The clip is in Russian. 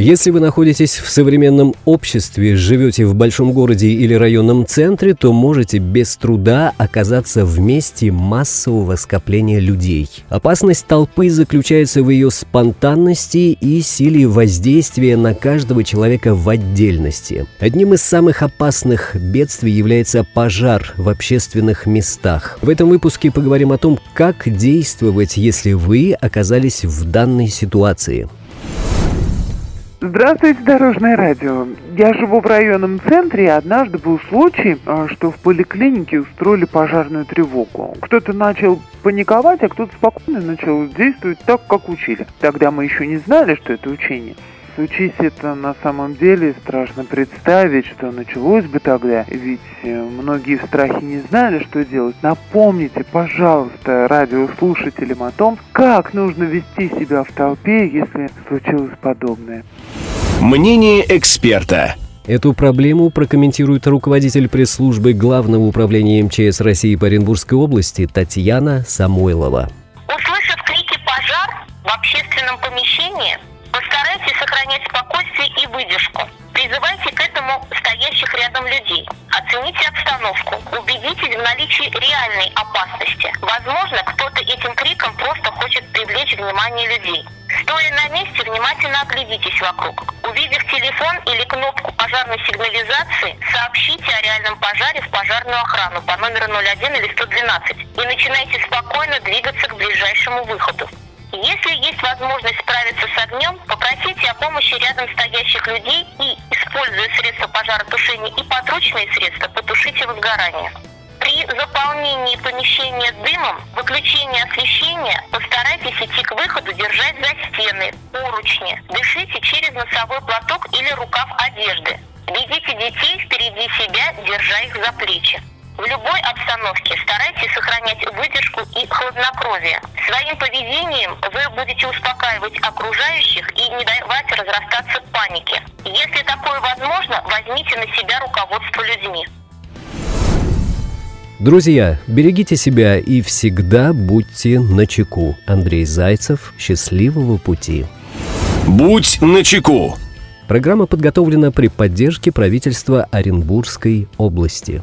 Если вы находитесь в современном обществе, живете в большом городе или районном центре, то можете без труда оказаться в месте массового скопления людей. Опасность толпы заключается в ее спонтанности и силе воздействия на каждого человека в отдельности. Одним из самых опасных бедствий является пожар в общественных местах. В этом выпуске поговорим о том, как действовать, если вы оказались в данной ситуации. Здравствуйте, Дорожное радио. Я живу в районном центре, и однажды был случай, а, что в поликлинике устроили пожарную тревогу. Кто-то начал паниковать, а кто-то спокойно начал действовать так, как учили. Тогда мы еще не знали, что это учение. Случись это на самом деле, страшно представить, что началось бы тогда, ведь э, многие в страхе не знали, что делать. Напомните, пожалуйста, радиослушателям о том, как нужно вести себя в толпе, если случилось подобное. Мнение эксперта. Эту проблему прокомментирует руководитель пресс-службы Главного управления МЧС России по Оренбургской области Татьяна Самойлова. Услышав крики «пожар» в общественном помещении, Постарайтесь сохранять спокойствие и выдержку. Призывайте к этому стоящих рядом людей. Оцените обстановку. Убедитесь в наличии реальной опасности. Возможно, кто-то этим криком просто хочет привлечь внимание людей. Стоя на месте, внимательно оглядитесь вокруг. Увидев телефон или кнопку пожарной сигнализации, сообщите о реальном пожаре в пожарную охрану по номеру 01 или 112 и начинайте спокойно двигаться к ближайшему выходу. Если есть возможность справиться с огнем, попросите о помощи рядом стоящих людей и, используя средства пожаротушения и подручные средства, потушите возгорание. При заполнении помещения дымом, выключении освещения, постарайтесь идти выходу, держать за стены, поручни. Дышите через носовой платок или рукав одежды. Ведите детей впереди себя, держа их за плечи. В любой обстановке старайтесь сохранять выдержку и хладнокровие. Своим поведением вы будете успокаивать окружающих и не давать разрастаться панике. Если такое возможно, возьмите на себя руководство людьми. Друзья, берегите себя и всегда будьте начеку. Андрей Зайцев. Счастливого пути. Будь начеку. Программа подготовлена при поддержке правительства Оренбургской области.